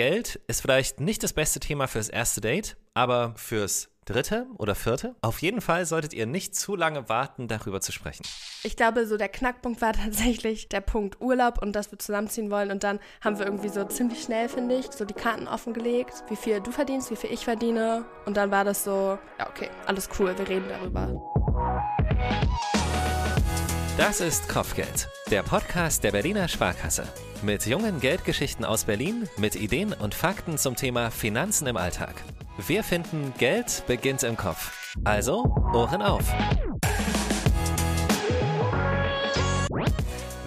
Geld ist vielleicht nicht das beste Thema fürs erste Date, aber fürs dritte oder vierte. Auf jeden Fall solltet ihr nicht zu lange warten, darüber zu sprechen. Ich glaube, so der Knackpunkt war tatsächlich der Punkt Urlaub und dass wir zusammenziehen wollen. Und dann haben wir irgendwie so ziemlich schnell, finde ich, so die Karten offengelegt, wie viel du verdienst, wie viel ich verdiene. Und dann war das so, ja, okay, alles cool, wir reden darüber. Das ist Kopfgeld, der Podcast der Berliner Sparkasse. Mit jungen Geldgeschichten aus Berlin, mit Ideen und Fakten zum Thema Finanzen im Alltag. Wir finden, Geld beginnt im Kopf. Also, Ohren auf.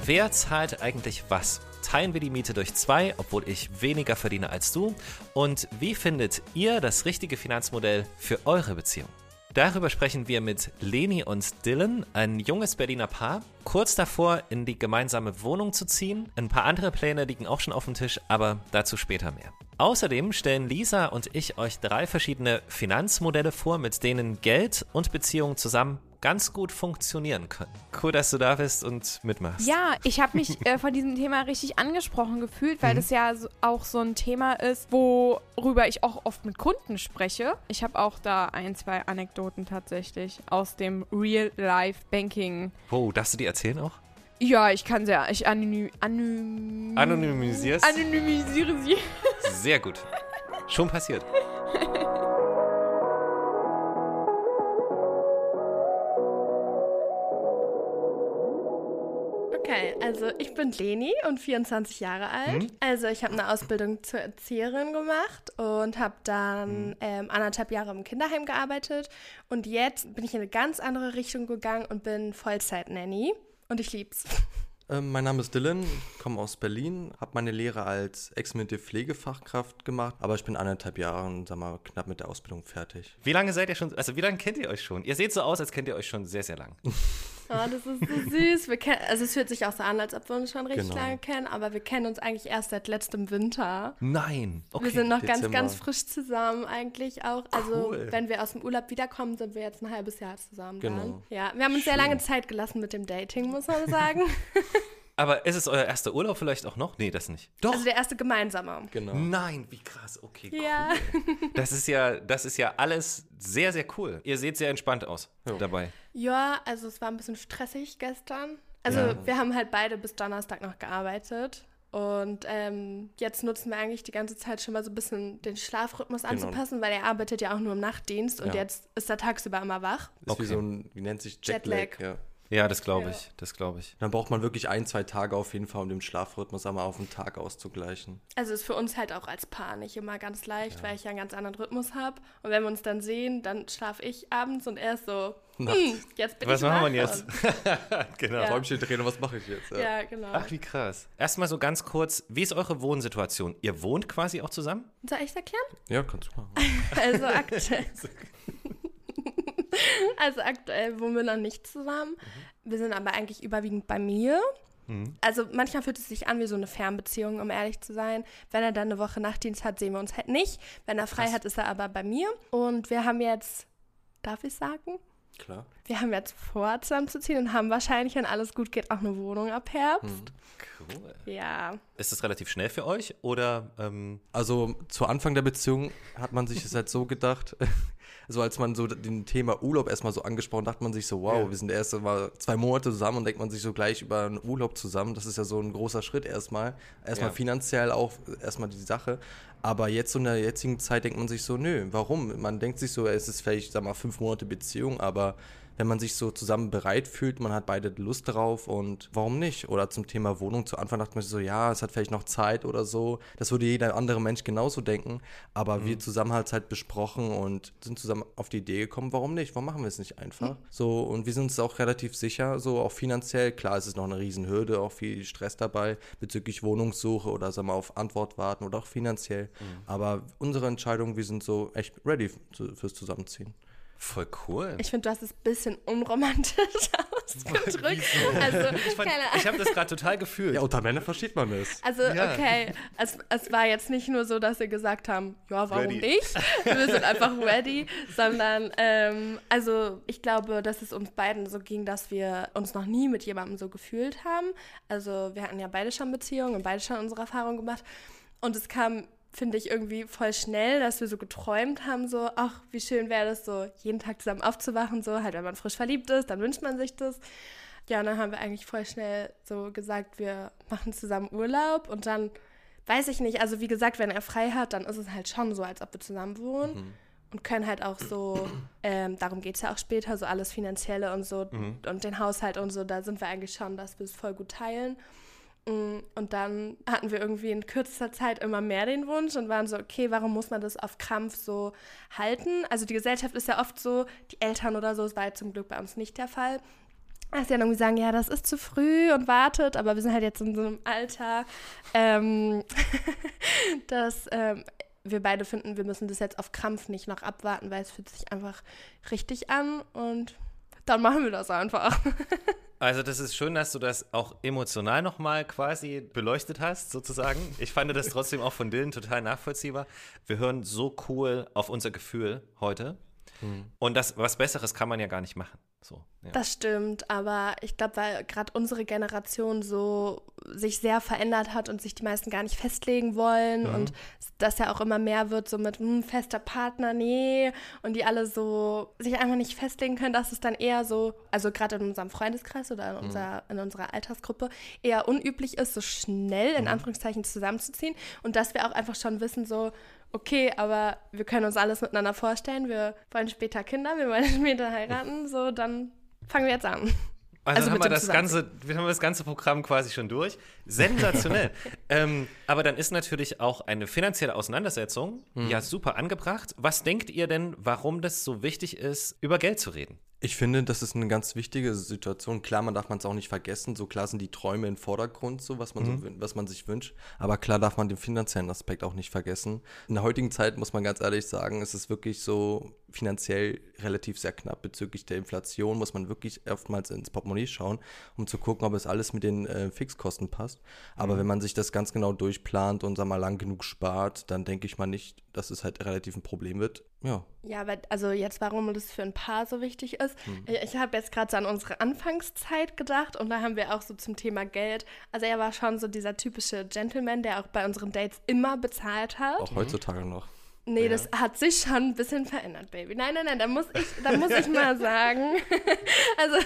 Wer zahlt eigentlich was? Teilen wir die Miete durch zwei, obwohl ich weniger verdiene als du? Und wie findet ihr das richtige Finanzmodell für eure Beziehung? Darüber sprechen wir mit Leni und Dylan, ein junges Berliner Paar, kurz davor in die gemeinsame Wohnung zu ziehen. Ein paar andere Pläne liegen auch schon auf dem Tisch, aber dazu später mehr. Außerdem stellen Lisa und ich euch drei verschiedene Finanzmodelle vor, mit denen Geld und Beziehungen zusammen ganz gut funktionieren können. Cool, dass du da bist und mitmachst. Ja, ich habe mich äh, von diesem Thema richtig angesprochen gefühlt, weil mhm. das ja so, auch so ein Thema ist, worüber ich auch oft mit Kunden spreche. Ich habe auch da ein, zwei Anekdoten tatsächlich aus dem Real-Life-Banking. Oh, darfst du die erzählen auch? Ja, ich kann sehr. Ich anonym, anonym. Anonymisiere sie. Sehr gut. Schon passiert. also ich bin Leni und 24 Jahre alt. Mhm. Also ich habe eine Ausbildung zur Erzieherin gemacht und habe dann mhm. ähm, anderthalb Jahre im Kinderheim gearbeitet. Und jetzt bin ich in eine ganz andere Richtung gegangen und bin Vollzeit-Nanny. Und ich lieb's. Ähm, mein Name ist Dylan, komme aus Berlin, habe meine Lehre als examinierte Pflegefachkraft gemacht, aber ich bin anderthalb Jahre, sag mal, knapp mit der Ausbildung fertig. Wie lange seid ihr schon, also wie lange kennt ihr euch schon? Ihr seht so aus, als kennt ihr euch schon sehr, sehr lang. Oh, das ist so süß. Wir kennen, also es fühlt sich auch so an, als ob wir uns schon richtig genau. lange kennen, aber wir kennen uns eigentlich erst seit letztem Winter. Nein. Okay. Wir sind noch Dezember. ganz, ganz frisch zusammen eigentlich auch. Also cool. wenn wir aus dem Urlaub wiederkommen, sind wir jetzt ein halbes Jahr zusammen. Genau. Dann. Ja, wir haben uns Schön. sehr lange Zeit gelassen mit dem Dating, muss man sagen. Aber ist es euer erster Urlaub vielleicht auch noch? Nee, das nicht. Doch. Also der erste gemeinsame. Genau. Nein, wie krass. Okay, cool. Ja. Das ist ja, das ist ja alles sehr, sehr cool. Ihr seht sehr entspannt aus ja. dabei. Ja, also es war ein bisschen stressig gestern. Also ja. wir haben halt beide bis Donnerstag noch gearbeitet. Und ähm, jetzt nutzen wir eigentlich die ganze Zeit schon mal so ein bisschen den Schlafrhythmus genau. anzupassen, weil er arbeitet ja auch nur im Nachtdienst und jetzt ist er tagsüber immer wach. Ist okay. wie so ein, wie nennt sich Jetlag. Jetlag. Ja. Ja, das glaube ich. Das glaube ich. Dann braucht man wirklich ein, zwei Tage auf jeden Fall, um den Schlafrhythmus einmal auf den Tag auszugleichen. Also ist für uns halt auch als Paar nicht immer ganz leicht, ja. weil ich ja einen ganz anderen Rhythmus habe. Und wenn wir uns dann sehen, dann schlafe ich abends und er ist so, hm, jetzt bin was ich Was machen wir jetzt? genau. Ja. Räumchen drehen, was mache ich jetzt? Ja. ja, genau. Ach, wie krass. Erstmal so ganz kurz, wie ist eure Wohnsituation? Ihr wohnt quasi auch zusammen? Soll ich es erklären? Ja, kannst du machen. also aktuell. also aktuell wohnen wir noch nicht zusammen. Mhm. Wir sind aber eigentlich überwiegend bei mir. Mhm. Also manchmal fühlt es sich an wie so eine Fernbeziehung, um ehrlich zu sein. Wenn er dann eine Woche Nachtdienst hat, sehen wir uns halt nicht. Wenn er frei Krass. hat, ist er aber bei mir. Und wir haben jetzt, darf ich sagen? Klar. Wir haben jetzt vor, zusammenzuziehen und haben wahrscheinlich, wenn alles gut geht, auch eine Wohnung ab Herbst. Hm. Cool. Ja. Ist das relativ schnell für euch oder? Ähm also zu Anfang der Beziehung hat man sich das halt so gedacht, so als man so den Thema Urlaub erstmal so angesprochen, dachte man sich so, wow, ja. wir sind erst mal zwei Monate zusammen und denkt man sich so gleich über einen Urlaub zusammen. Das ist ja so ein großer Schritt erstmal. Erstmal ja. finanziell auch erstmal die Sache. Aber jetzt so in der jetzigen Zeit denkt man sich so, nö, warum? Man denkt sich so, es ist vielleicht, sag mal, fünf Monate Beziehung, aber wenn man sich so zusammen bereit fühlt, man hat beide Lust drauf und warum nicht? Oder zum Thema Wohnung, zu Anfang dachte man sich so, ja, es hat vielleicht noch Zeit oder so. Das würde jeder andere Mensch genauso denken. Aber mhm. wir zusammen halt halt besprochen und sind zusammen auf die Idee gekommen, warum nicht? Warum machen wir es nicht einfach? Mhm. So, und wir sind uns auch relativ sicher, so auch finanziell. Klar, es ist noch eine Riesenhürde, auch viel Stress dabei bezüglich Wohnungssuche oder sagen wir auf Antwort warten oder auch finanziell. Mhm. Aber unsere Entscheidung, wir sind so echt ready fürs Zusammenziehen. Voll cool. Ich finde, du hast es ein bisschen unromantisch ausgedrückt. Also, ich, ich habe das gerade total gefühlt. Ja, unter Männern versteht man es. Also, ja. okay, es, es war jetzt nicht nur so, dass sie gesagt haben, ja, warum ready. nicht? Wir sind einfach ready, sondern, ähm, also ich glaube, dass es uns beiden so ging, dass wir uns noch nie mit jemandem so gefühlt haben. Also wir hatten ja beide schon Beziehungen und beide schon unsere Erfahrungen gemacht. Und es kam finde ich irgendwie voll schnell, dass wir so geträumt haben, so, ach, wie schön wäre das so, jeden Tag zusammen aufzuwachen, so, halt, wenn man frisch verliebt ist, dann wünscht man sich das. Ja, und dann haben wir eigentlich voll schnell so gesagt, wir machen zusammen Urlaub und dann weiß ich nicht, also wie gesagt, wenn er frei hat, dann ist es halt schon so, als ob wir zusammen wohnen. Mhm. Und können halt auch so, ähm, darum geht es ja auch später, so alles Finanzielle und so mhm. und den Haushalt und so, da sind wir eigentlich schon, dass wir es voll gut teilen. Mm, und dann hatten wir irgendwie in kürzester Zeit immer mehr den Wunsch und waren so, okay, warum muss man das auf Krampf so halten? Also die Gesellschaft ist ja oft so, die Eltern oder so, das war ja zum Glück bei uns nicht der Fall. Dass sie dann irgendwie sagen, ja, das ist zu früh und wartet, aber wir sind halt jetzt in so einem Alter, ähm, dass ähm, wir beide finden, wir müssen das jetzt auf Krampf nicht noch abwarten, weil es fühlt sich einfach richtig an und dann machen wir das einfach. Also das ist schön, dass du das auch emotional nochmal quasi beleuchtet hast, sozusagen. Ich fand das trotzdem auch von Dylan total nachvollziehbar. Wir hören so cool auf unser Gefühl heute. Mhm. Und das, was Besseres kann man ja gar nicht machen. So, ja. Das stimmt, aber ich glaube, weil gerade unsere Generation so sich sehr verändert hat und sich die meisten gar nicht festlegen wollen mhm. und das ja auch immer mehr wird, so mit hm, fester Partner, nee, und die alle so sich einfach nicht festlegen können, dass es dann eher so, also gerade in unserem Freundeskreis oder in, mhm. unserer, in unserer Altersgruppe, eher unüblich ist, so schnell in mhm. Anführungszeichen zusammenzuziehen und dass wir auch einfach schon wissen, so, okay, aber wir können uns alles miteinander vorstellen, wir wollen später Kinder, wir wollen später heiraten, so dann fangen wir jetzt an. Also, also haben wir das ganze, wir haben das ganze Programm quasi schon durch. Sensationell. ähm, aber dann ist natürlich auch eine finanzielle Auseinandersetzung mhm. ja super angebracht. Was denkt ihr denn, warum das so wichtig ist, über Geld zu reden? Ich finde, das ist eine ganz wichtige Situation. Klar, man darf man es auch nicht vergessen. So klar sind die Träume im Vordergrund, so was man, mhm. so, was man sich wünscht. Aber klar darf man den finanziellen Aspekt auch nicht vergessen. In der heutigen Zeit muss man ganz ehrlich sagen, es ist wirklich so finanziell relativ sehr knapp bezüglich der Inflation. Muss man wirklich oftmals ins Portemonnaie schauen, um zu gucken, ob es alles mit den äh, Fixkosten passt. Aber mhm. wenn man sich das ganz genau durchplant und sag mal lang genug spart, dann denke ich mal nicht, dass es halt relativ ein Problem wird. Ja. Ja, aber also jetzt, warum das für ein Paar so wichtig ist. Hm. Ich habe jetzt gerade so an unsere Anfangszeit gedacht und da haben wir auch so zum Thema Geld. Also er war schon so dieser typische Gentleman, der auch bei unseren Dates immer bezahlt hat. Auch heutzutage noch. Nee, ja. das hat sich schon ein bisschen verändert, Baby. Nein, nein, nein, da muss ich, da muss ich mal sagen, also,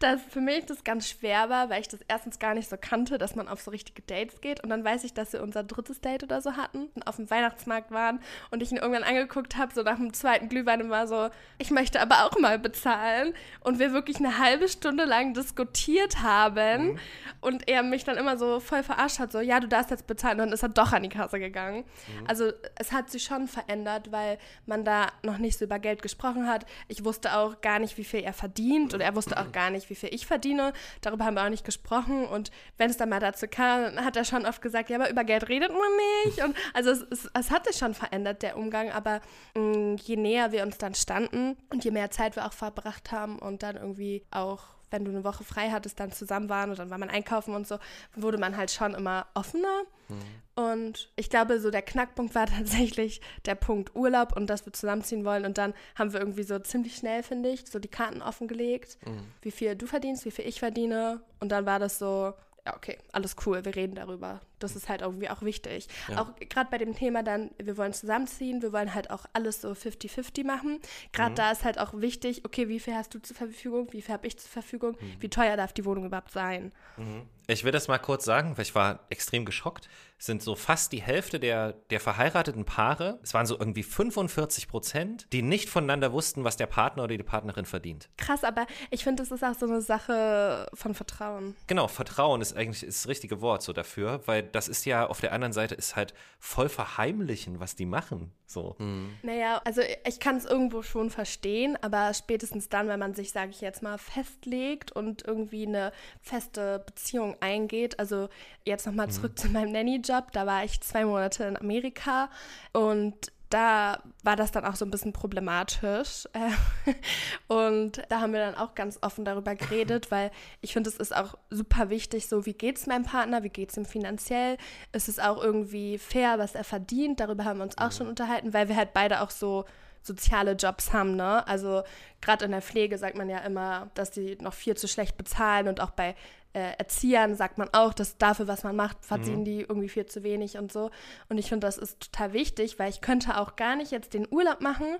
dass für mich das ganz schwer war, weil ich das erstens gar nicht so kannte, dass man auf so richtige Dates geht. Und dann weiß ich, dass wir unser drittes Date oder so hatten und auf dem Weihnachtsmarkt waren und ich ihn irgendwann angeguckt habe, so nach dem zweiten Glühwein war so, ich möchte aber auch mal bezahlen. Und wir wirklich eine halbe Stunde lang diskutiert haben mhm. und er mich dann immer so voll verarscht hat, so, ja, du darfst jetzt bezahlen. Und dann ist er doch an die Kasse gegangen. Mhm. Also, es hat sich sich schon verändert, weil man da noch nicht so über Geld gesprochen hat. Ich wusste auch gar nicht, wie viel er verdient und er wusste auch gar nicht, wie viel ich verdiene. Darüber haben wir auch nicht gesprochen und wenn es dann mal dazu kam, hat er schon oft gesagt, ja, aber über Geld redet man nicht. Und also es, es, es hat sich schon verändert, der Umgang, aber mh, mm, je näher wir uns dann standen und je mehr Zeit wir auch verbracht haben und dann irgendwie auch wenn du eine Woche frei hattest, dann zusammen waren und dann war man einkaufen und so, wurde man halt schon immer offener. Mhm. Und ich glaube, so der Knackpunkt war tatsächlich der Punkt Urlaub und dass wir zusammenziehen wollen. Und dann haben wir irgendwie so ziemlich schnell, finde ich, so die Karten offengelegt, mhm. wie viel du verdienst, wie viel ich verdiene. Und dann war das so, ja, okay, alles cool, wir reden darüber. Das ist halt irgendwie auch wichtig. Ja. Auch gerade bei dem Thema dann, wir wollen zusammenziehen, wir wollen halt auch alles so 50-50 machen. Gerade mhm. da ist halt auch wichtig, okay, wie viel hast du zur Verfügung, wie viel habe ich zur Verfügung, mhm. wie teuer darf die Wohnung überhaupt sein. Mhm. Ich will das mal kurz sagen, weil ich war extrem geschockt. Es sind so fast die Hälfte der, der verheirateten Paare, es waren so irgendwie 45 Prozent, die nicht voneinander wussten, was der Partner oder die Partnerin verdient. Krass, aber ich finde, das ist auch so eine Sache von Vertrauen. Genau, Vertrauen ist eigentlich das richtige Wort so dafür, weil das ist ja auf der anderen Seite ist halt voll verheimlichen, was die machen. So. Mhm. Naja, also ich kann es irgendwo schon verstehen, aber spätestens dann, wenn man sich, sage ich jetzt mal, festlegt und irgendwie eine feste Beziehung eingeht. Also jetzt nochmal mhm. zurück mhm. zu meinem Nanny-Job. Da war ich zwei Monate in Amerika und da war das dann auch so ein bisschen problematisch. Und da haben wir dann auch ganz offen darüber geredet, weil ich finde, es ist auch super wichtig, so wie geht es meinem Partner, wie geht es ihm finanziell, ist es auch irgendwie fair, was er verdient. Darüber haben wir uns auch schon unterhalten, weil wir halt beide auch so soziale Jobs haben, ne? Also gerade in der Pflege sagt man ja immer, dass die noch viel zu schlecht bezahlen und auch bei äh, Erziehern sagt man auch, dass dafür, was man macht, verdienen mhm. die irgendwie viel zu wenig und so. Und ich finde, das ist total wichtig, weil ich könnte auch gar nicht jetzt den Urlaub machen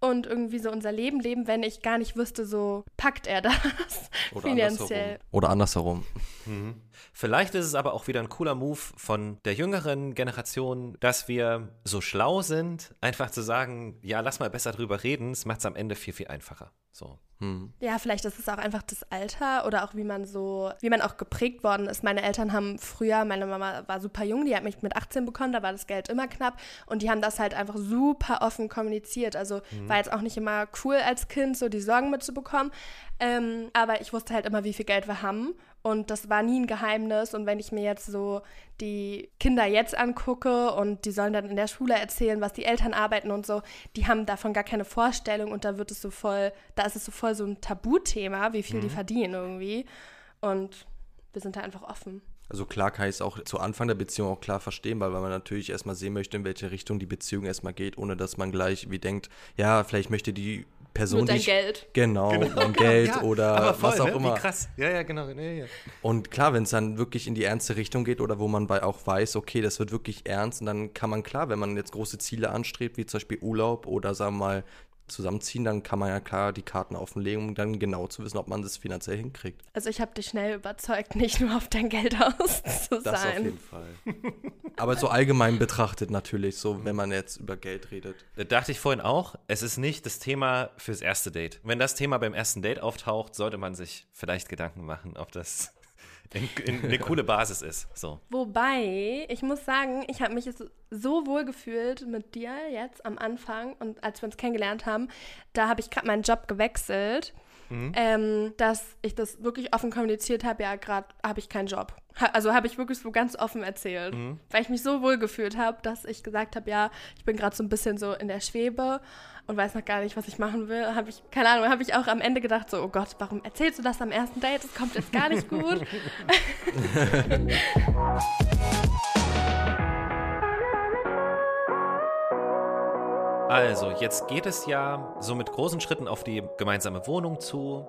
und irgendwie so unser Leben leben, wenn ich gar nicht wüsste, so packt er das Oder finanziell. Andersherum. Oder andersherum. Mhm. Vielleicht ist es aber auch wieder ein cooler Move von der jüngeren Generation, dass wir so schlau sind, einfach zu sagen, ja, lass mal besser drüber reden, es macht es am Ende viel, viel einfacher. So. Hm. Ja, vielleicht ist es auch einfach das Alter oder auch wie man so, wie man auch geprägt worden ist. Meine Eltern haben früher, meine Mama war super jung, die hat mich mit 18 bekommen, da war das Geld immer knapp und die haben das halt einfach super offen kommuniziert. Also hm. war jetzt auch nicht immer cool als Kind, so die Sorgen mitzubekommen. Ähm, aber ich wusste halt immer, wie viel Geld wir haben und das war nie ein Geheimnis. Und wenn ich mir jetzt so die Kinder jetzt angucke und die sollen dann in der Schule erzählen, was die Eltern arbeiten und so, die haben davon gar keine Vorstellung und da wird es so voll, da ist es so voll so ein Tabuthema, wie viel mhm. die verdienen irgendwie. Und wir sind da einfach offen. Also klar kann ich es auch zu Anfang der Beziehung auch klar verstehen, weil, weil man natürlich erstmal sehen möchte, in welche Richtung die Beziehung erstmal geht, ohne dass man gleich wie denkt, ja, vielleicht möchte die Person, Nur dein Geld. Genau, genau. dein Geld ja, oder voll, was auch ne? immer. Wie krass. Ja, ja, genau. Ja, ja. Und klar, wenn es dann wirklich in die ernste Richtung geht oder wo man bei auch weiß, okay, das wird wirklich ernst, und dann kann man klar, wenn man jetzt große Ziele anstrebt, wie zum Beispiel Urlaub oder sagen wir mal zusammenziehen, dann kann man ja klar die Karten offenlegen, um dann genau zu wissen, ob man das finanziell hinkriegt. Also ich habe dich schnell überzeugt, nicht nur auf dein Geld aus zu das sein. Das auf jeden Fall. Aber so allgemein betrachtet natürlich, so wenn man jetzt über Geld redet. Da dachte ich vorhin auch, es ist nicht das Thema fürs erste Date. Wenn das Thema beim ersten Date auftaucht, sollte man sich vielleicht Gedanken machen, ob das eine coole Basis ist. So. Wobei, ich muss sagen, ich habe mich so wohl gefühlt mit dir jetzt am Anfang und als wir uns kennengelernt haben, da habe ich gerade meinen Job gewechselt. Mhm. Ähm, dass ich das wirklich offen kommuniziert habe, ja, gerade habe ich keinen Job. Ha also habe ich wirklich so ganz offen erzählt, mhm. weil ich mich so wohl gefühlt habe, dass ich gesagt habe, ja, ich bin gerade so ein bisschen so in der Schwebe und weiß noch gar nicht, was ich machen will. Habe ich, keine Ahnung, habe ich auch am Ende gedacht, so, oh Gott, warum erzählst du das am ersten Date? Das kommt jetzt gar nicht gut. Also, jetzt geht es ja so mit großen Schritten auf die gemeinsame Wohnung zu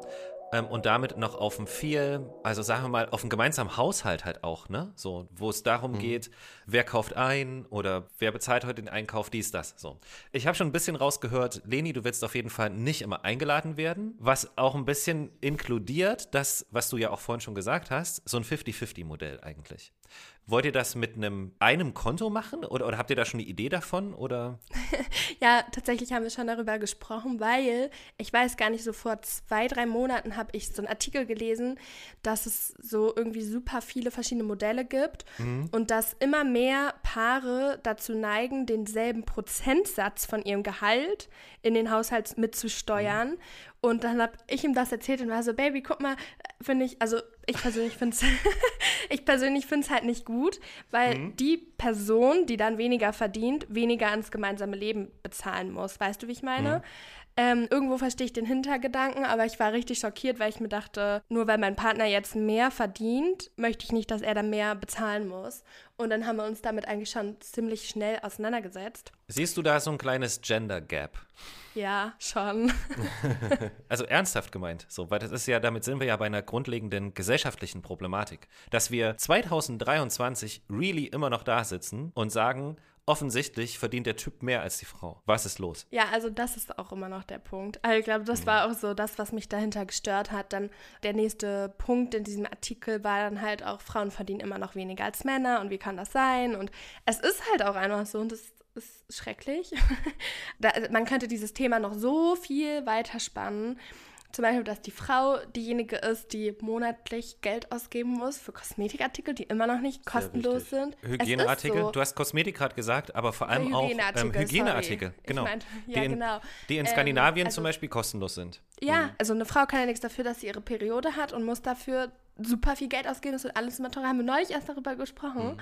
ähm, und damit noch auf ein viel, also sagen wir mal, auf einen gemeinsamen Haushalt halt auch, ne? So, wo es darum mhm. geht, wer kauft ein oder wer bezahlt heute den Einkauf, dies, das. So. Ich habe schon ein bisschen rausgehört, Leni, du willst auf jeden Fall nicht immer eingeladen werden, was auch ein bisschen inkludiert, das, was du ja auch vorhin schon gesagt hast, so ein 50-50-Modell eigentlich. Wollt ihr das mit einem, einem Konto machen oder, oder habt ihr da schon eine Idee davon? Oder? ja, tatsächlich haben wir schon darüber gesprochen, weil ich weiß gar nicht, so vor zwei, drei Monaten habe ich so einen Artikel gelesen, dass es so irgendwie super viele verschiedene Modelle gibt mhm. und dass immer mehr Paare dazu neigen, denselben Prozentsatz von ihrem Gehalt in den Haushalt mitzusteuern. Mhm. Und dann habe ich ihm das erzählt und war so, Baby, guck mal, finde ich, also ich persönlich finde es ich persönlich finde es halt nicht gut, weil mhm. die Person, die dann weniger verdient, weniger ans gemeinsame Leben bezahlen muss. Weißt du, wie ich meine? Mhm. Ähm, irgendwo verstehe ich den Hintergedanken, aber ich war richtig schockiert, weil ich mir dachte, nur weil mein Partner jetzt mehr verdient, möchte ich nicht, dass er dann mehr bezahlen muss. Und dann haben wir uns damit eigentlich schon ziemlich schnell auseinandergesetzt. Siehst du da so ein kleines Gender Gap? Ja, schon. also ernsthaft gemeint, so, weil das ist ja, damit sind wir ja bei einer grundlegenden gesellschaftlichen Problematik, dass wir 2023 really immer noch da sitzen und sagen, offensichtlich verdient der Typ mehr als die Frau. Was ist los? Ja, also das ist auch immer noch der Punkt. Also ich glaube, das mhm. war auch so das, was mich dahinter gestört hat. Dann der nächste Punkt in diesem Artikel war dann halt auch, Frauen verdienen immer noch weniger als Männer und wie kann das sein? Und es ist halt auch einfach so und das ist schrecklich. da, man könnte dieses Thema noch so viel weiter spannen. Zum Beispiel, dass die Frau diejenige ist, die monatlich Geld ausgeben muss für Kosmetikartikel, die immer noch nicht kostenlos sind. Hygieneartikel? So. Du hast Kosmetik gerade gesagt, aber vor allem auch ähm, Hygieneartikel. Genau. Meinte, ja, die in, genau. Die in ähm, Skandinavien also, zum Beispiel kostenlos sind. Ja, mhm. also eine Frau kann ja nichts dafür, dass sie ihre Periode hat und muss dafür super viel Geld ausgeben. Das wird alles immer teurer. Haben wir neulich erst darüber gesprochen. Mhm.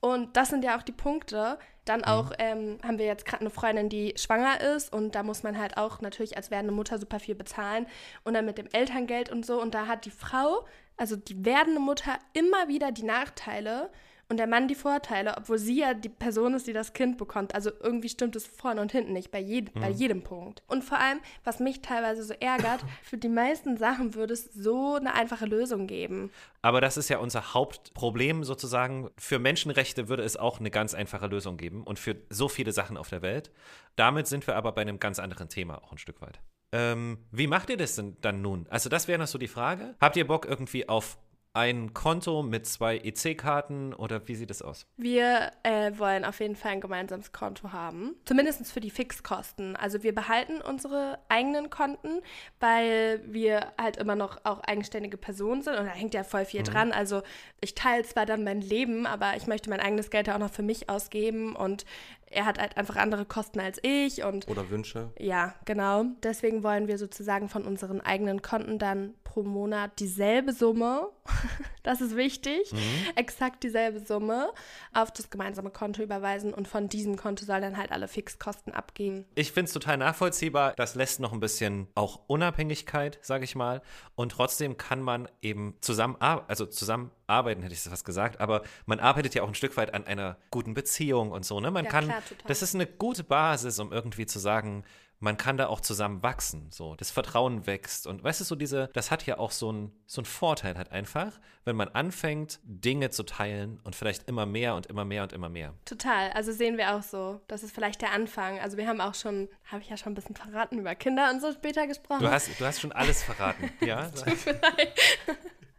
Und das sind ja auch die Punkte. Dann mhm. auch ähm, haben wir jetzt gerade eine Freundin, die schwanger ist und da muss man halt auch natürlich als werdende Mutter super viel bezahlen und dann mit dem Elterngeld und so. Und da hat die Frau, also die werdende Mutter, immer wieder die Nachteile und der Mann die Vorteile, obwohl sie ja die Person ist, die das Kind bekommt. Also irgendwie stimmt es vorne und hinten nicht, bei, jed mhm. bei jedem Punkt. Und vor allem, was mich teilweise so ärgert, für die meisten Sachen würde es so eine einfache Lösung geben. Aber das ist ja unser Hauptproblem sozusagen. Für Menschenrechte würde es auch eine ganz einfache Lösung geben und für so viele Sachen auf der Welt. Damit sind wir aber bei einem ganz anderen Thema auch ein Stück weit. Ähm, wie macht ihr das denn dann nun? Also das wäre noch so die Frage. Habt ihr Bock irgendwie auf ein Konto mit zwei EC-Karten oder wie sieht es aus? Wir äh, wollen auf jeden Fall ein gemeinsames Konto haben. Zumindest für die Fixkosten. Also wir behalten unsere eigenen Konten, weil wir halt immer noch auch eigenständige Personen sind und da hängt ja voll viel mhm. dran. Also ich teile zwar dann mein Leben, aber ich möchte mein eigenes Geld ja auch noch für mich ausgeben und er hat halt einfach andere Kosten als ich und oder Wünsche. Ja, genau. Deswegen wollen wir sozusagen von unseren eigenen Konten dann pro Monat dieselbe Summe, das ist wichtig, mhm. exakt dieselbe Summe auf das gemeinsame Konto überweisen und von diesem Konto soll dann halt alle Fixkosten abgehen. Ich finde es total nachvollziehbar. Das lässt noch ein bisschen auch Unabhängigkeit, sage ich mal, und trotzdem kann man eben zusammen, also zusammen arbeiten, hätte ich das fast gesagt, aber man arbeitet ja auch ein Stück weit an einer guten Beziehung und so, ne? Man ja, kann, klar, das ist eine gute Basis, um irgendwie zu sagen, man kann da auch zusammen wachsen, so. Das Vertrauen wächst und weißt du, so diese, das hat ja auch so einen so einen Vorteil halt einfach, wenn man anfängt, Dinge zu teilen und vielleicht immer mehr und immer mehr und immer mehr. Total, also sehen wir auch so. Das ist vielleicht der Anfang. Also wir haben auch schon, habe ich ja schon ein bisschen verraten, über Kinder und so später gesprochen. Du hast, du hast schon alles verraten, ja?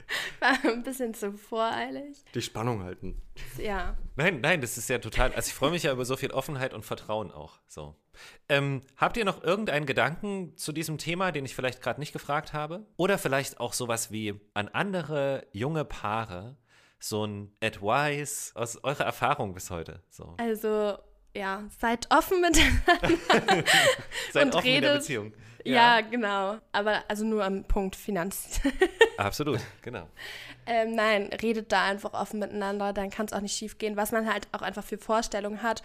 War ein bisschen zu voreilig. Die Spannung halten. Ja. Nein, nein, das ist ja total. Also ich freue mich ja über so viel Offenheit und Vertrauen auch. So. Ähm, habt ihr noch irgendeinen Gedanken zu diesem Thema, den ich vielleicht gerade nicht gefragt habe? Oder vielleicht auch sowas wie an andere junge Paare, so ein Advice aus eurer Erfahrung bis heute? So. Also ja, seid offen miteinander. seid und offen redet, in der Beziehung. Ja. ja. genau. Aber also nur am Punkt Finanz. Absolut, genau. Ähm, nein, redet da einfach offen miteinander, dann kann es auch nicht schief gehen, was man halt auch einfach für Vorstellungen hat.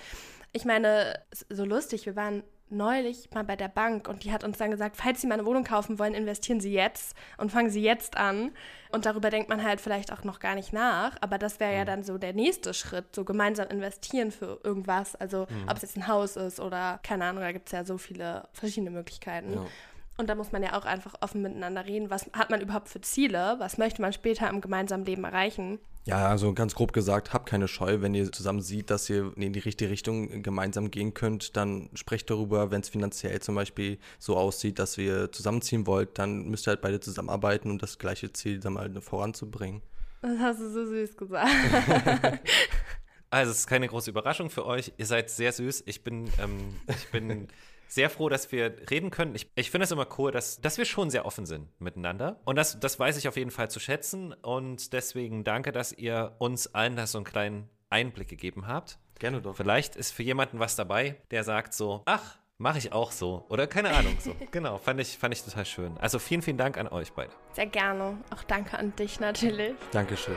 Ich meine, so lustig, wir waren neulich mal bei der Bank und die hat uns dann gesagt, falls Sie mal eine Wohnung kaufen wollen, investieren Sie jetzt und fangen Sie jetzt an. Und darüber denkt man halt vielleicht auch noch gar nicht nach, aber das wäre ja mhm. dann so der nächste Schritt, so gemeinsam investieren für irgendwas. Also mhm. ob es jetzt ein Haus ist oder keine Ahnung, da gibt es ja so viele verschiedene Möglichkeiten. Ja. Und da muss man ja auch einfach offen miteinander reden. Was hat man überhaupt für Ziele? Was möchte man später im gemeinsamen Leben erreichen? Ja, also ganz grob gesagt, habt keine Scheu, wenn ihr zusammen seht, dass ihr in die richtige Richtung gemeinsam gehen könnt, dann sprecht darüber, wenn es finanziell zum Beispiel so aussieht, dass wir zusammenziehen wollt, dann müsst ihr halt beide zusammenarbeiten, um das gleiche Ziel dann mal voranzubringen. Das hast du so süß gesagt. also es ist keine große Überraschung für euch. Ihr seid sehr süß. Ich bin, ähm, ich bin sehr froh, dass wir reden können. Ich, ich finde es immer cool, dass, dass wir schon sehr offen sind miteinander. Und das, das weiß ich auf jeden Fall zu schätzen. Und deswegen danke, dass ihr uns allen da so einen kleinen Einblick gegeben habt. Gerne doch. Vielleicht ist für jemanden was dabei, der sagt so, ach, mache ich auch so. Oder keine Ahnung so. genau, fand ich, fand ich total schön. Also vielen, vielen Dank an euch beide. Sehr gerne. Auch danke an dich natürlich. Dankeschön.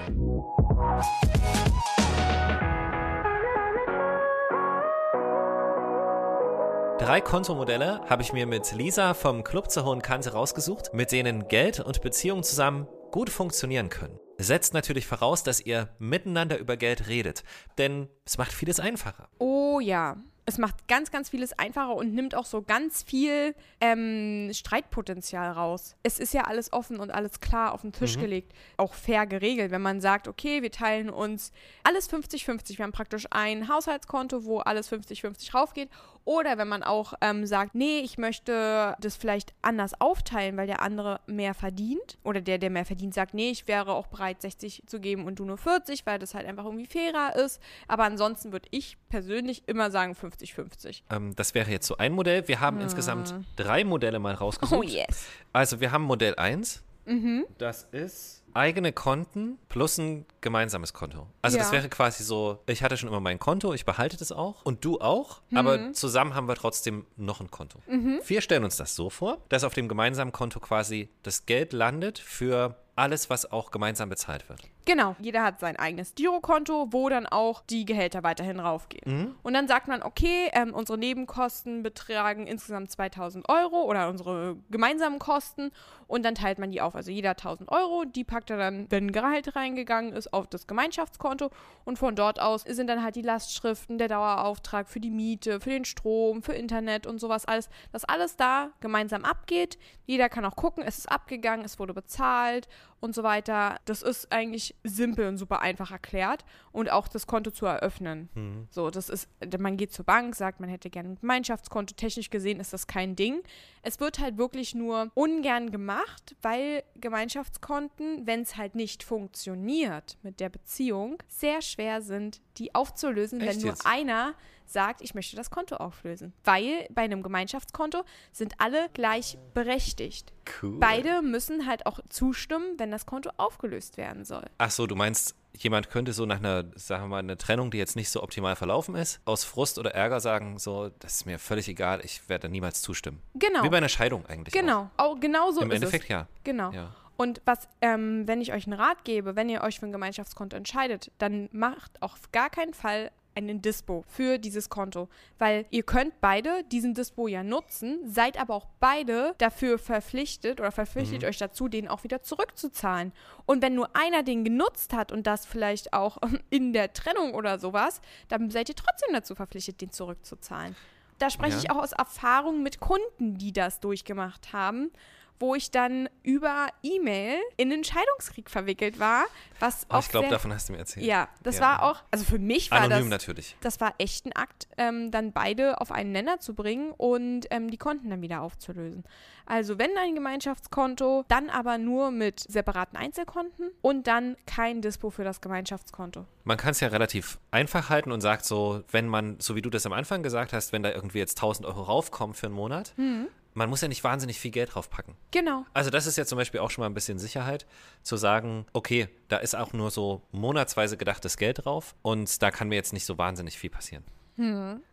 Drei Kontomodelle habe ich mir mit Lisa vom Club zur Hohen Kante rausgesucht, mit denen Geld und Beziehung zusammen gut funktionieren können. Setzt natürlich voraus, dass ihr miteinander über Geld redet, denn es macht vieles einfacher. Oh ja es macht ganz, ganz vieles einfacher und nimmt auch so ganz viel ähm, Streitpotenzial raus. Es ist ja alles offen und alles klar auf den Tisch mhm. gelegt, auch fair geregelt. Wenn man sagt, okay, wir teilen uns alles 50-50, wir haben praktisch ein Haushaltskonto, wo alles 50-50 raufgeht. Oder wenn man auch ähm, sagt, nee, ich möchte das vielleicht anders aufteilen, weil der andere mehr verdient. Oder der, der mehr verdient, sagt, nee, ich wäre auch bereit, 60 zu geben und du nur 40, weil das halt einfach irgendwie fairer ist. Aber ansonsten würde ich persönlich immer sagen 50 50-50. Ähm, das wäre jetzt so ein Modell. Wir haben hm. insgesamt drei Modelle mal rausgesucht. Oh yes. Also wir haben Modell 1. Mhm. Das ist eigene Konten plus ein gemeinsames Konto. Also ja. das wäre quasi so, ich hatte schon immer mein Konto, ich behalte das auch und du auch, mhm. aber zusammen haben wir trotzdem noch ein Konto. Mhm. Wir stellen uns das so vor, dass auf dem gemeinsamen Konto quasi das Geld landet für alles, was auch gemeinsam bezahlt wird. Genau, jeder hat sein eigenes Girokonto, wo dann auch die Gehälter weiterhin raufgehen. Und dann sagt man, okay, ähm, unsere Nebenkosten betragen insgesamt 2000 Euro oder unsere gemeinsamen Kosten und dann teilt man die auf. Also jeder 1000 Euro, die packt er dann, wenn ein Gehalt reingegangen ist, auf das Gemeinschaftskonto und von dort aus sind dann halt die Lastschriften, der Dauerauftrag für die Miete, für den Strom, für Internet und sowas alles, dass alles da gemeinsam abgeht. Jeder kann auch gucken, es ist abgegangen, es wurde bezahlt und so weiter. Das ist eigentlich simpel und super einfach erklärt und auch das Konto zu eröffnen. So, das ist, man geht zur Bank, sagt, man hätte gerne ein Gemeinschaftskonto. Technisch gesehen ist das kein Ding. Es wird halt wirklich nur ungern gemacht, weil Gemeinschaftskonten, wenn es halt nicht funktioniert mit der Beziehung, sehr schwer sind, die aufzulösen, Echt wenn nur jetzt? einer sagt, ich möchte das Konto auflösen. Weil bei einem Gemeinschaftskonto sind alle gleichberechtigt. Cool. Beide müssen halt auch zustimmen, wenn das Konto aufgelöst werden soll. Ach so, du meinst, jemand könnte so nach einer, sagen wir mal, einer Trennung, die jetzt nicht so optimal verlaufen ist, aus Frust oder Ärger sagen, so, das ist mir völlig egal, ich werde da niemals zustimmen. Genau. Wie bei einer Scheidung eigentlich. Genau. Auch genau so. Im ist Endeffekt es. ja. Genau. ja. Und was, ähm, wenn ich euch einen Rat gebe, wenn ihr euch für ein Gemeinschaftskonto entscheidet, dann macht auf gar keinen Fall einen Dispo für dieses Konto, weil ihr könnt beide diesen Dispo ja nutzen, seid aber auch beide dafür verpflichtet oder verpflichtet euch dazu, den auch wieder zurückzuzahlen. Und wenn nur einer den genutzt hat und das vielleicht auch in der Trennung oder sowas, dann seid ihr trotzdem dazu verpflichtet, den zurückzuzahlen. Da spreche Ja. ich auch aus Erfahrung mit Kunden, die das durchgemacht haben wo ich dann über E-Mail in den Scheidungskrieg verwickelt war, was Oh, auch ich glaube, davon hast du mir erzählt. ja, das Ja. war auch, also für mich war Anonym das, natürlich. das war echt ein Akt, ähm, dann beide auf einen Nenner zu bringen und ähm, die Konten dann wieder aufzulösen. Also wenn ein Gemeinschaftskonto, dann aber nur mit separaten Einzelkonten und dann kein Dispo für das Gemeinschaftskonto. Man kann es ja relativ einfach halten und sagt so, wenn man, so wie du das am Anfang gesagt hast, wenn da irgendwie jetzt 1000 Euro raufkommen für einen Monat, Mhm. Man muss ja nicht wahnsinnig viel Geld draufpacken. Genau. Also das ist ja zum Beispiel auch schon mal ein bisschen Sicherheit, zu sagen, okay, da ist auch nur so monatsweise gedachtes Geld drauf und da kann mir jetzt nicht so wahnsinnig viel passieren.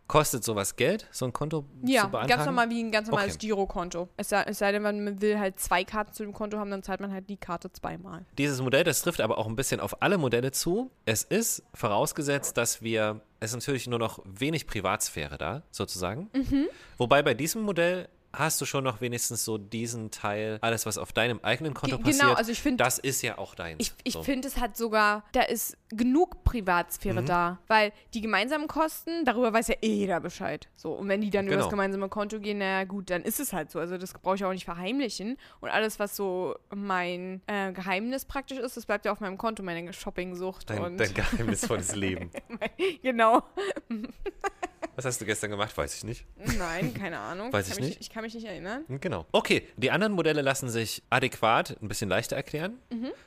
Kostet sowas Geld, so ein Konto Hm. Ja, zu beantragen? ganz normal wie ein ganz normales Okay. Girokonto. Es sei, es sei denn, man will halt zwei Karten zu dem Konto haben, dann zahlt man halt die Karte zweimal. Dieses Modell, das trifft aber auch ein bisschen auf alle Modelle zu. Es ist vorausgesetzt, dass wir, es ist natürlich nur noch wenig Privatsphäre da, sozusagen. Mhm. Wobei bei diesem Modell hast du schon noch wenigstens so diesen Teil, alles was auf deinem eigenen Konto Ge- passiert, genau, also ich find- das ist ja auch deins. Ich, ich so. finde, es hat sogar, da ist genug Privatsphäre Mhm. da, weil die gemeinsamen Kosten, darüber weiß ja eh jeder Bescheid. So, und wenn die dann über Genau. das gemeinsame Konto gehen, na gut, dann ist es halt so. Also das brauche ich auch nicht verheimlichen. Und alles, was so mein äh, Geheimnis praktisch ist, das bleibt ja auf meinem Konto, meine Shoppingsucht. Dein, und dein geheimnisvolles Leben. genau. Was hast du gestern gemacht? Weiß ich nicht. Nein, keine Ahnung. Weiß ich mich, nicht. Ich kann mich nicht erinnern. Genau. Okay, die anderen Modelle lassen sich adäquat ein bisschen leichter erklären,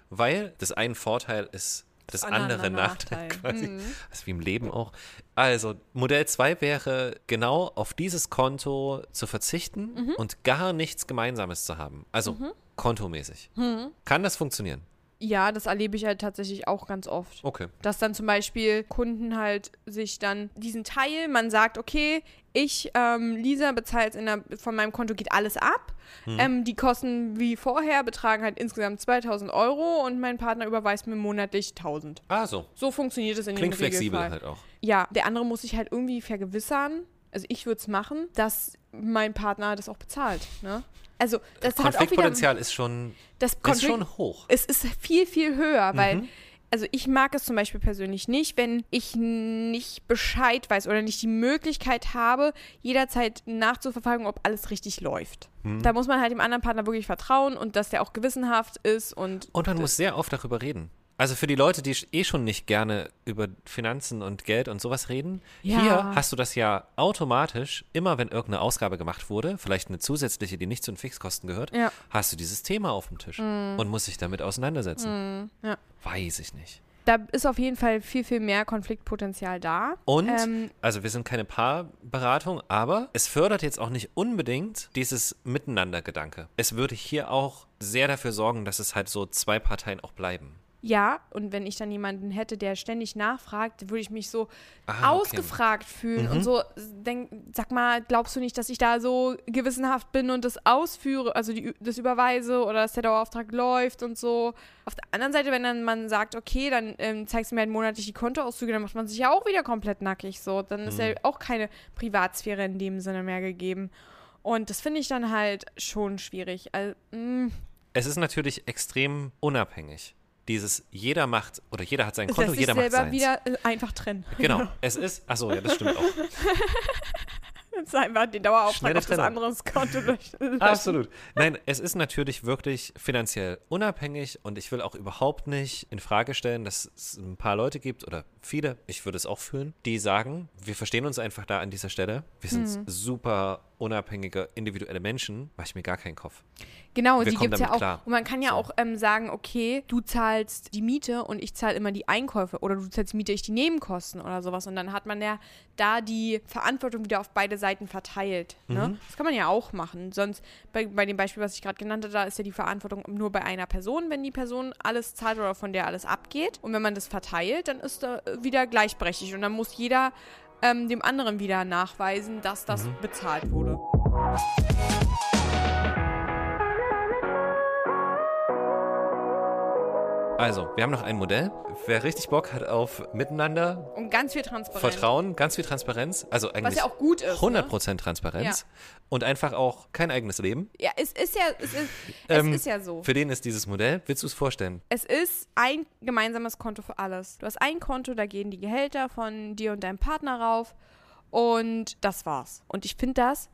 weil das einen Vorteil ist das Mhm. Das andere Nachteil Nachteil. quasi. Mhm. Ist wie im Leben auch. Also, Modell 2 wäre genau auf dieses Konto zu verzichten Mhm. und gar nichts Gemeinsames zu haben. Also kontomäßig. Mhm. Kann das funktionieren? Ja, das erlebe ich halt tatsächlich auch ganz oft. Okay. Dass dann zum Beispiel Kunden halt sich dann diesen Teil, man sagt, okay, ich, ähm, Lisa, bezahle jetzt in der, von meinem Konto geht alles ab. Hm. Ähm, die Kosten wie vorher betragen halt insgesamt 2000 Euro und mein Partner überweist mir monatlich 1000. Ah, so. So funktioniert es in Klingt dem flexibel Regelfall. halt auch. Ja, der andere muss sich halt irgendwie vergewissern, also ich würde es machen, dass mein Partner das auch bezahlt. Ne? Also das wieder, Konfliktpotenzial ist schon, das ist Konflikt, schon hoch. es ist viel, viel höher, weil, Mhm. also ich mag es zum Beispiel persönlich nicht, wenn ich nicht Bescheid weiß oder nicht die Möglichkeit habe, jederzeit nachzuverfolgen, ob alles richtig läuft. Mhm. Da muss man halt dem anderen Partner wirklich vertrauen und dass der auch gewissenhaft ist und. Und man muss sehr oft darüber reden. Also für die Leute, die eh schon nicht gerne über Finanzen und Geld und sowas reden, Ja. hier hast du das ja automatisch, immer wenn irgendeine Ausgabe gemacht wurde, vielleicht eine zusätzliche, die nicht zu den Fixkosten gehört, Ja. hast du dieses Thema auf dem Tisch und musst dich damit auseinandersetzen. ja. Weiß ich nicht. Da ist auf jeden Fall viel, viel mehr Konfliktpotenzial da. Und, Ähm, also wir sind keine Paarberatung, aber es fördert jetzt auch nicht unbedingt dieses Miteinander-Gedanke. Es würde hier auch sehr dafür sorgen, dass es halt so zwei Parteien auch bleiben. Ja, und wenn ich dann jemanden hätte, der ständig nachfragt, würde ich mich so Ah, okay. ausgefragt fühlen und so denk, sag mal, glaubst du nicht, dass ich da so gewissenhaft bin und das ausführe, also die, das überweise oder dass der Dauerauftrag läuft und so. Auf der anderen Seite, wenn dann man sagt, okay, dann ähm, zeigst du mir halt monatlich die Kontoauszüge, dann macht man sich ja auch wieder komplett nackig so. Dann ist ja auch keine Privatsphäre in dem Sinne mehr gegeben. Und das finde ich dann halt schon schwierig. Also, Es ist natürlich extrem unabhängig. Dieses jeder macht oder jeder hat sein Konto, jeder macht selber seins. wieder äh, einfach trennen. Genau, es ist, achso, ja, das stimmt auch. Jetzt einfach den Dauerauftrag auf das andere Konto löschen. Absolut. Nein, es ist natürlich wirklich finanziell unabhängig und ich will auch überhaupt nicht in Frage stellen, dass es ein paar Leute gibt oder viele, ich würde es auch fühlen, die sagen, wir verstehen uns einfach da an dieser Stelle. Wir sind Mhm. super unabhängige, individuelle Menschen, mache ich mir gar keinen Kopf. Genau, Wir die gibt es ja auch. klar. Und man kann ja So. auch ähm, sagen, okay, du zahlst die Miete und ich zahle immer die Einkäufe oder du zahlst die Miete, ich die Nebenkosten oder sowas. Und dann hat man ja da die Verantwortung wieder auf beide Seiten verteilt. Mhm. Ne? Das kann man ja auch machen. Sonst, bei, bei dem Beispiel, was ich gerade genannt habe, da ist ja die Verantwortung nur bei einer Person, wenn die Person alles zahlt oder von der alles abgeht. Und wenn man das verteilt, dann ist da wieder gleichberechtigt. Und dann muss jeder ähm, dem anderen wieder nachweisen, dass das Mhm. bezahlt wurde. Also, wir haben noch ein Modell. Wer richtig Bock hat auf Miteinander, Und ganz viel Transparenz. Vertrauen, ganz viel Transparenz, also Was eigentlich ja auch gut ist. Ne? 100% Transparenz und einfach auch kein eigenes Leben. Ja, es ist ja, es ist, Ähm, es ist ja so. Für den ist dieses Modell. Willst du es vorstellen? Es ist ein gemeinsames Konto für alles. Du hast ein Konto, da gehen die Gehälter von dir und deinem Partner rauf und das war's. Und ich finde das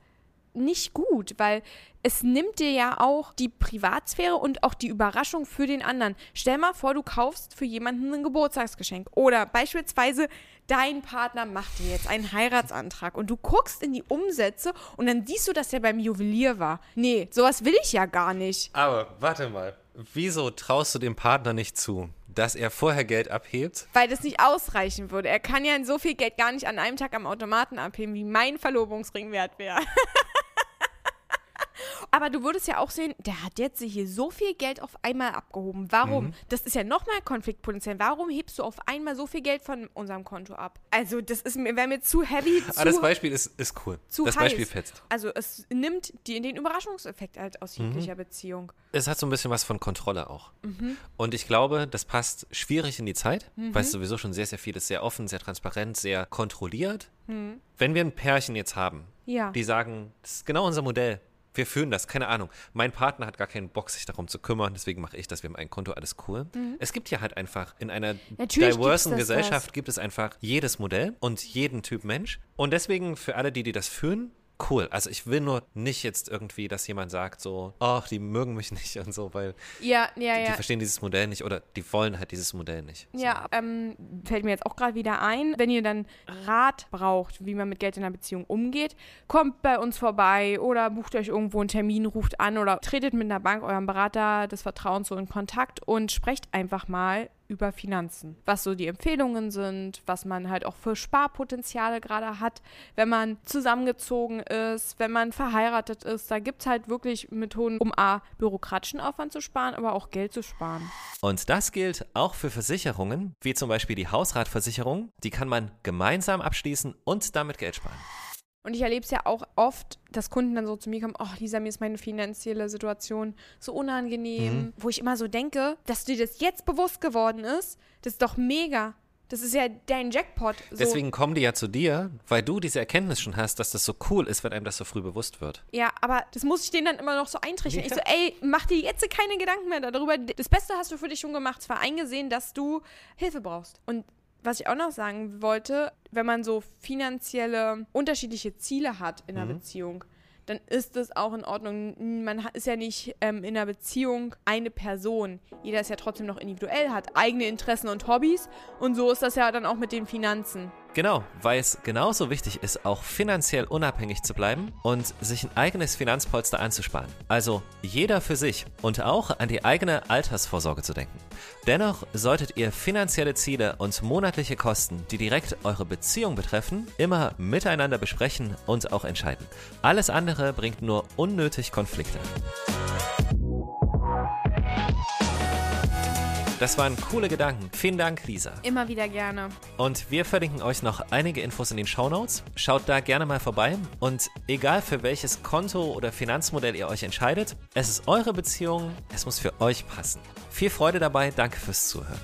nicht gut, weil es nimmt dir ja auch die Privatsphäre und auch die Überraschung für den anderen. Stell mal vor, du kaufst für jemanden ein Geburtstagsgeschenk oder beispielsweise dein Partner macht dir jetzt einen Heiratsantrag und du guckst in die Umsätze und dann siehst du, dass der beim Juwelier war. Nee, sowas will ich ja gar nicht. Aber warte mal. Wieso traust du dem Partner nicht zu, dass er vorher Geld abhebt? Weil das nicht ausreichen würde. Er kann ja so viel Geld gar nicht an einem Tag am Automaten abheben, wie mein Verlobungsring wert wäre. Aber du würdest ja auch sehen, der hat jetzt hier so viel Geld auf einmal abgehoben. Warum? Mhm. Das ist ja nochmal Konfliktpotenzial. Warum hebst du auf einmal so viel Geld von unserem Konto ab? Also, das ist mir, wäre mir zu heavy, zu, Ah, das Beispiel ist, ist cool. zu das heiß. Beispiel fetzt. Also, es nimmt die, den Überraschungseffekt halt aus Mhm. jeglicher Beziehung. Es hat so ein bisschen was von Kontrolle auch. Mhm. Und ich glaube, das passt schwierig in die Zeit, weil es sowieso schon sehr, sehr viel ist, sehr offen, sehr transparent, sehr kontrolliert. Wenn wir ein Pärchen jetzt haben, Mhm. Ja. die sagen, das ist genau unser Modell. Wir führen das, keine Ahnung. Mein Partner hat gar keinen Bock, sich darum zu kümmern, deswegen mache ich das. Wir haben ein Konto, alles cool. Es gibt ja halt einfach in einer Mhm. Natürlich diversen gibt's das Gesellschaft gibt es einfach jedes Modell und jeden Typ Mensch. Und deswegen für alle, die, die das führen, cool. Also ich will nur nicht jetzt irgendwie, dass jemand sagt so, ach, die mögen mich nicht und so, weil Ja, ja, die ja. verstehen dieses Modell nicht oder die wollen halt dieses Modell nicht. Ja, ähm, fällt mir jetzt auch gerade wieder ein, wenn ihr dann Rat braucht, wie man mit Geld in einer Beziehung umgeht, kommt bei uns vorbei oder bucht euch irgendwo einen Termin, ruft an oder tretet mit einer Bank, eurem Berater des Vertrauens so in Kontakt und sprecht einfach mal über Finanzen. Was so die Empfehlungen sind, was man halt auch für Sparpotenziale gerade hat, wenn man zusammengezogen ist, wenn man verheiratet ist. Da gibt es halt wirklich Methoden, um A, bürokratischen Aufwand zu sparen, aber auch Geld zu sparen. Und das gilt auch für Versicherungen, wie zum Beispiel die Hausratversicherung. Die kann man gemeinsam abschließen und damit Geld sparen. Und ich erlebe es ja auch oft, dass Kunden dann so zu mir kommen, oh Lisa, mir ist meine finanzielle Situation so unangenehm, wo ich immer so denke, dass dir das jetzt bewusst geworden ist, das ist doch mega. Das ist ja dein Jackpot. So. Deswegen kommen die ja zu dir, weil du diese Erkenntnis schon hast, dass das so cool ist, wenn einem das so früh bewusst wird. Ja, aber das muss ich denen dann immer noch so eintrichtern. Ich so, ey, mach dir jetzt keine Gedanken mehr darüber. Das Beste hast du für dich schon gemacht. Es war eingesehen, dass du Hilfe brauchst. Und was ich auch noch sagen wollte, wenn man so finanzielle unterschiedliche Ziele hat in einer Beziehung, dann ist es auch in Ordnung. Man ist ja nicht ähm, in einer Beziehung eine Person. Jeder ist ja trotzdem noch individuell, hat eigene Interessen und Hobbys. Und so ist das ja dann auch mit den Finanzen. Genau, weil es genauso wichtig ist, auch finanziell unabhängig zu bleiben und sich ein eigenes Finanzpolster anzusparen. Also jeder für sich und auch an die eigene Altersvorsorge zu denken. Dennoch solltet ihr finanzielle Ziele und monatliche Kosten, die direkt eure Beziehung betreffen, immer miteinander besprechen und auch entscheiden. Alles andere bringt nur unnötig Konflikte. Das waren coole Gedanken. Vielen Dank, Lisa. Immer wieder gerne. Und wir verlinken euch noch einige Infos in den Show Notes. Schaut da gerne mal vorbei. Und egal für welches Konto oder Finanzmodell ihr euch entscheidet, es ist eure Beziehung, es muss für euch passen. Viel Freude dabei, danke fürs Zuhören.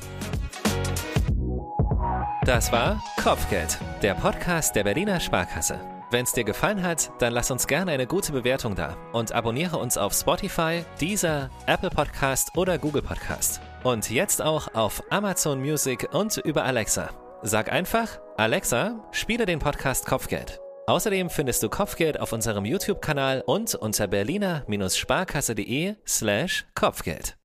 Das war Kopfgeld, der Podcast der Berliner Sparkasse. Wenn es dir gefallen hat, dann lass uns gerne eine gute Bewertung da und abonniere uns auf Spotify, Deezer, Apple Podcast oder Google Podcast. Und jetzt auch auf Amazon Music und über Alexa. Sag einfach, Alexa, spiele den Podcast Kopfgeld. Außerdem findest du Kopfgeld auf unserem YouTube-Kanal und unter berliner-sparkasse.de slash Kopfgeld.